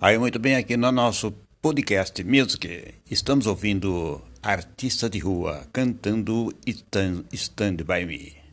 Aí, muito bem, aqui no nosso podcast Music, estamos ouvindo Artista de Rua cantando Stand, Stand By Me.